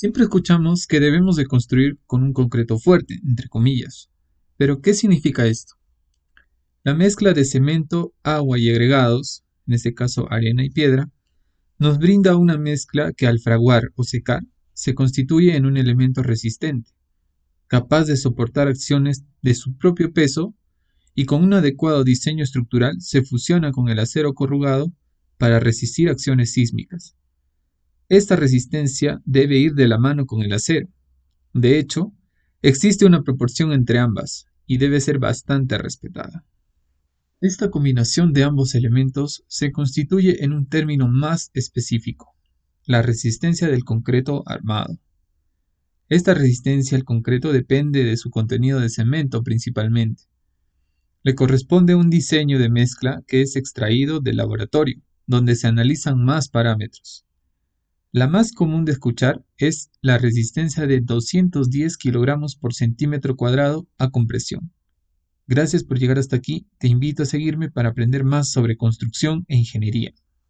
Siempre escuchamos que debemos de construir con un concreto fuerte, entre comillas. Pero, ¿qué significa esto? La mezcla de cemento, agua y agregados, en este caso arena y piedra, nos brinda una mezcla que al fraguar o secar se constituye en un elemento resistente, capaz de soportar acciones de su propio peso y con un adecuado diseño estructural se fusiona con el acero corrugado para resistir acciones sísmicas. Esta resistencia debe ir de la mano con el acero. De hecho, existe una proporción entre ambas y debe ser bastante respetada. Esta combinación de ambos elementos se constituye en un término más específico, la resistencia del concreto armado. Esta resistencia al concreto depende de su contenido de cemento principalmente. Le corresponde un diseño de mezcla que es extraído del laboratorio, donde se analizan más parámetros. La más común de escuchar es la resistencia de 210 kilogramos por centímetro cuadrado a compresión. Gracias por llegar hasta aquí, te invito a seguirme para aprender más sobre construcción e ingeniería.